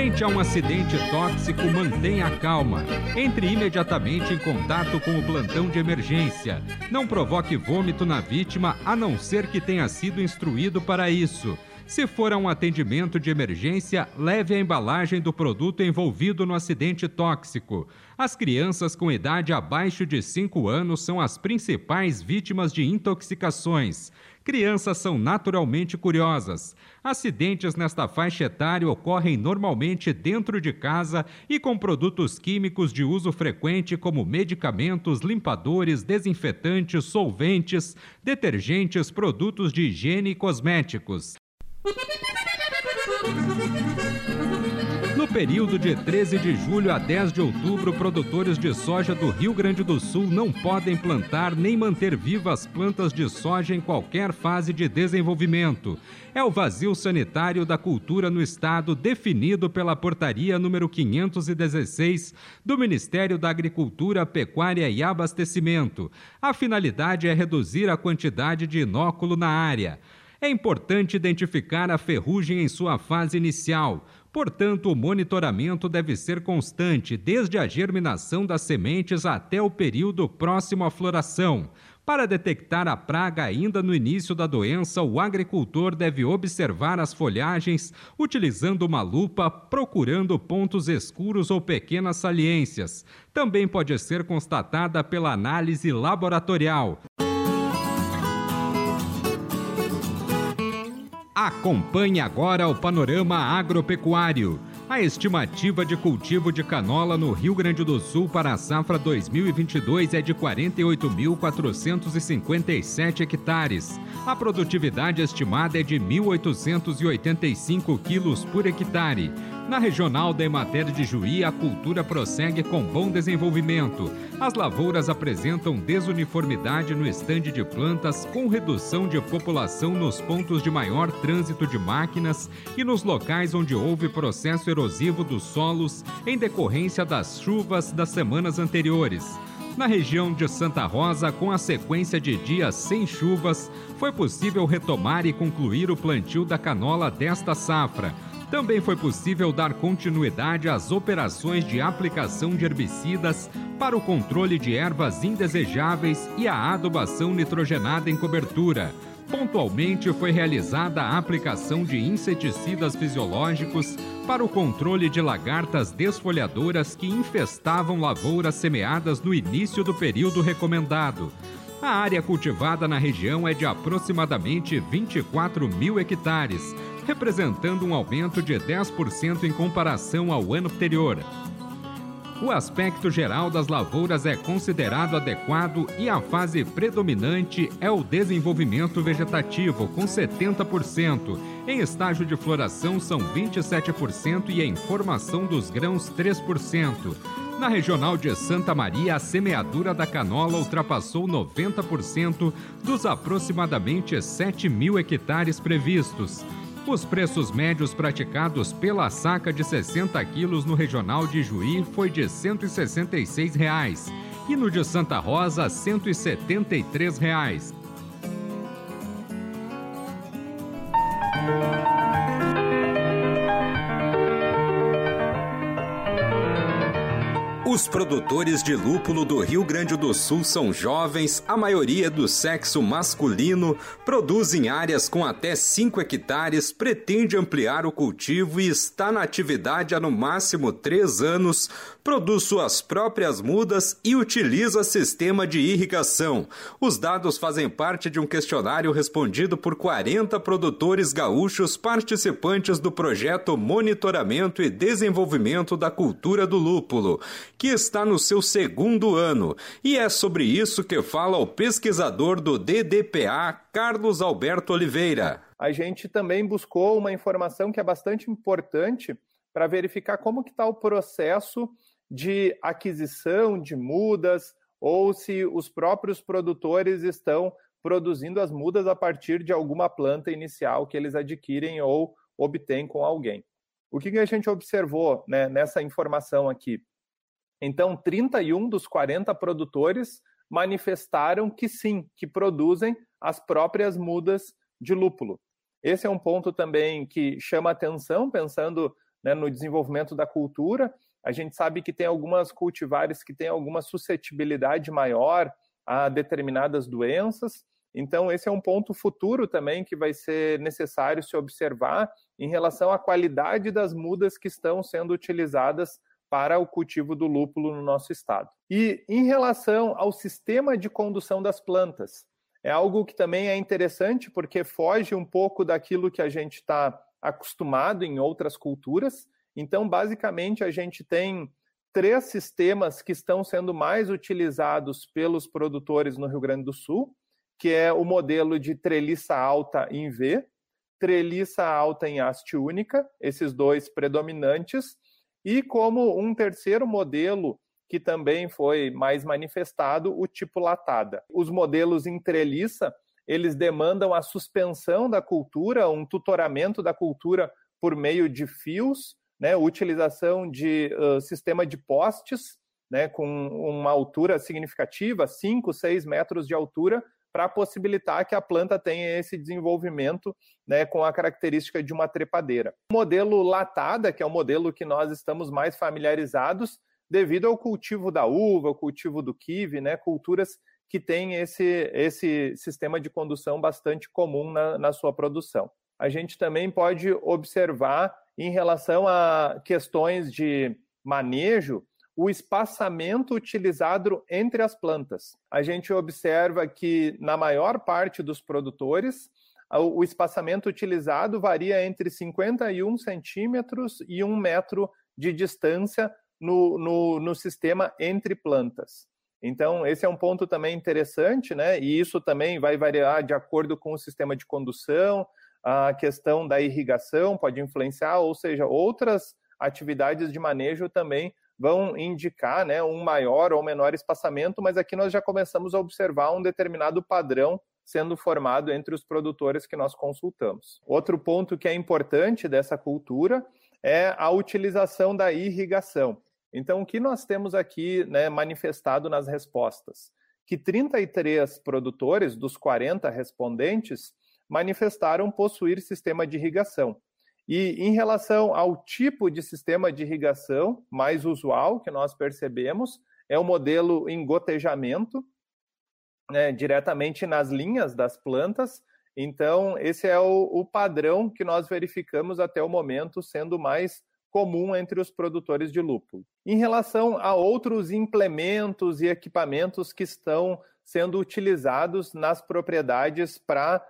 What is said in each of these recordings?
Frente a um acidente tóxico, mantenha a calma. Entre imediatamente em contato com o plantão de emergência. Não provoque vômito na vítima, a não ser que tenha sido instruído para isso. Se for a um atendimento de emergência, leve a embalagem do produto envolvido no acidente tóxico. As crianças com idade abaixo de 5 anos são as principais vítimas de intoxicações. Crianças são naturalmente curiosas. Acidentes nesta faixa etária ocorrem normalmente dentro de casa e com produtos químicos de uso frequente, como medicamentos, limpadores, desinfetantes, solventes, detergentes, produtos de higiene e cosméticos. Período de 13 de julho a 10 de outubro, produtores de soja do Rio Grande do Sul não podem plantar nem manter vivas plantas de soja em qualquer fase de desenvolvimento. É o vazio sanitário da cultura no estado definido pela portaria número 516 do Ministério da Agricultura, Pecuária e Abastecimento. A finalidade é reduzir a quantidade de inóculo na área. É importante identificar a ferrugem em sua fase inicial. Portanto, o monitoramento deve ser constante, desde a germinação das sementes até o período próximo à floração. Para detectar a praga ainda no início da doença, o agricultor deve observar as folhagens utilizando uma lupa, procurando pontos escuros ou pequenas saliências. Também pode ser constatada pela análise laboratorial. Acompanhe agora o panorama agropecuário. A estimativa de cultivo de canola no Rio Grande do Sul para a safra 2022 é de 48.457 hectares. A produtividade estimada é de 1.885 quilos por hectare. Na regional da Emater de Juí, a cultura prossegue com bom desenvolvimento. As lavouras apresentam desuniformidade no estande de plantas, com redução de população nos pontos de maior trânsito de máquinas e nos locais onde houve processo erosivo dos solos em decorrência das chuvas das semanas anteriores. Na região de Santa Rosa, com a sequência de dias sem chuvas, foi possível retomar e concluir o plantio da canola desta safra também foi possível dar continuidade às operações de aplicação de herbicidas para o controle de ervas indesejáveis e a adubação nitrogenada em cobertura. Pontualmente foi realizada a aplicação de inseticidas fisiológicos para o controle de lagartas desfolhadoras que infestavam lavouras semeadas no início do período recomendado. A área cultivada na região é de aproximadamente 24 mil hectares, representando um aumento de 10% em comparação ao ano anterior. O aspecto geral das lavouras é considerado adequado e a fase predominante é o desenvolvimento vegetativo, com 70%. Em estágio de floração são 27% e em formação dos grãos 3%. Na regional de Santa Maria, a semeadura da canola ultrapassou 90% dos aproximadamente 7 mil hectares previstos. Os preços médios praticados pela saca de 60 quilos no regional de Juí foi de 166 reais, e no de Santa Rosa, 173 reais. Os produtores de lúpulo do Rio Grande do Sul são jovens, a maioria do sexo masculino, produzem áreas com até 5 hectares, pretende ampliar o cultivo e está na atividade há no máximo 3 anos, produz suas próprias mudas e utiliza sistema de irrigação. Os dados fazem parte de um questionário respondido por 40 produtores gaúchos participantes do projeto Monitoramento e Desenvolvimento da Cultura do Lúpulo que está no seu segundo ano. E é sobre isso que fala o pesquisador do DDPA, Carlos Alberto Oliveira. a gente também buscou uma informação que é bastante importante para verificar como que está o processo de aquisição de mudas ou se os próprios produtores estão produzindo as mudas a partir de alguma planta inicial que eles adquirem ou obtêm com alguém. O que, que a gente observou né, nessa informação aqui? Então, 31 dos 40 produtores manifestaram que sim, que produzem as próprias mudas de lúpulo. Esse é um ponto também que chama atenção, pensando né, no desenvolvimento da cultura. A gente sabe que tem algumas cultivares que têm alguma suscetibilidade maior a determinadas doenças. Então, esse é um ponto futuro também que vai ser necessário se observar em relação à qualidade das mudas que estão sendo utilizadas para o cultivo do lúpulo no nosso estado. E em relação ao sistema de condução das plantas, é algo que também é interessante porque foge um pouco daquilo que a gente está acostumado em outras culturas. Então, basicamente, a gente tem três sistemas que estão sendo mais utilizados pelos produtores no Rio Grande do Sul, que é o modelo de treliça alta em V, treliça alta em haste única, esses dois predominantes, e como um terceiro modelo que também foi mais manifestado, o tipo latada. Os modelos em treliça, eles demandam a suspensão da cultura, um tutoramento da cultura por meio de fios, né, utilização de uh, sistema de postes, né, com uma altura significativa, 5, 6 metros de altura, para possibilitar que a planta tenha esse desenvolvimento né, com a característica de uma trepadeira. O modelo latada, que é o modelo que nós estamos mais familiarizados, devido ao cultivo da uva, ao cultivo do kiwi, né, culturas que têm esse, esse sistema de condução bastante comum na, na sua produção. A gente também pode observar, em relação a questões de manejo, o espaçamento utilizado entre as plantas. A gente observa que, na maior parte dos produtores, o espaçamento utilizado varia entre 51 centímetros e um metro de distância no, no, no sistema entre plantas. Então, esse é um ponto também interessante, né? E isso também vai variar de acordo com o sistema de condução, a questão da irrigação pode influenciar, ou seja, outras atividades de manejo também vão indicar né, um maior ou menor espaçamento, mas aqui nós já começamos a observar um determinado padrão sendo formado entre os produtores que nós consultamos. Outro ponto que é importante dessa cultura é a utilização da irrigação. Então, o que nós temos aqui né, manifestado nas respostas? Que 33 produtores dos 40 respondentes manifestaram possuir sistema de irrigação. E em relação ao tipo de sistema de irrigação mais usual que nós percebemos, é o modelo em gotejamento, né, diretamente nas linhas das plantas. Então, esse é o, o padrão que nós verificamos até o momento sendo mais comum entre os produtores de lúpulo. Em relação a outros implementos e equipamentos que estão sendo utilizados nas propriedades para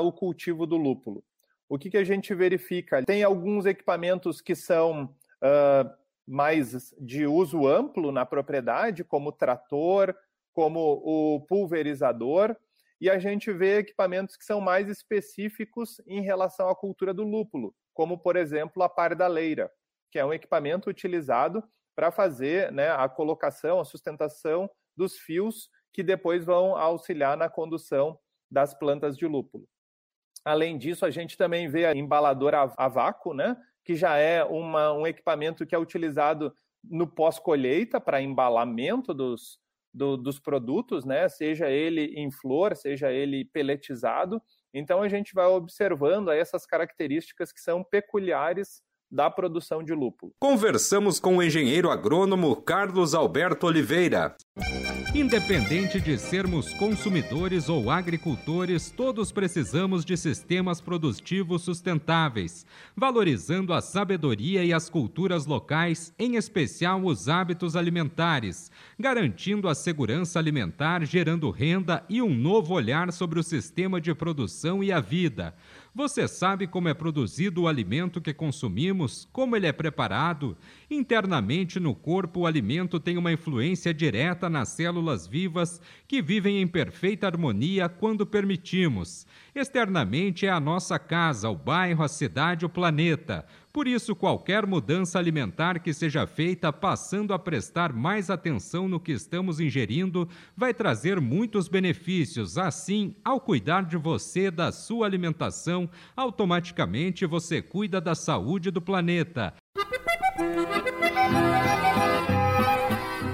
o cultivo do lúpulo o que, que a gente verifica? Tem alguns equipamentos que são uh, mais de uso amplo na propriedade, como o trator, como o pulverizador, e a gente vê equipamentos que são mais específicos em relação à cultura do lúpulo, como, por exemplo, a pardaleira, que é um equipamento utilizado para fazer né, a colocação, a sustentação dos fios que depois vão auxiliar na condução das plantas de lúpulo. Além disso, a gente também vê a embaladora a vácuo, né? que já é uma, um equipamento que é utilizado no pós-colheita para embalamento dos, do, dos produtos, né? seja ele em flor, seja ele peletizado. Então a gente vai observando essas características que são peculiares da produção de lúpulo. Conversamos com o engenheiro agrônomo Carlos Alberto Oliveira. Independente de sermos consumidores ou agricultores, todos precisamos de sistemas produtivos sustentáveis, valorizando a sabedoria e as culturas locais, em especial os hábitos alimentares, garantindo a segurança alimentar, gerando renda e um novo olhar sobre o sistema de produção e a vida. Você sabe como é produzido o alimento que consumimos, como ele é preparado? Internamente no corpo, o alimento tem uma influência direta afeta nas células vivas que vivem em perfeita harmonia quando permitimos. Externamente é a nossa casa, o bairro, a cidade, o planeta. Por isso, qualquer mudança alimentar que seja feita passando a prestar mais atenção no que estamos ingerindo vai trazer muitos benefícios. Assim, ao cuidar de você, da sua alimentação, automaticamente você cuida da saúde do planeta.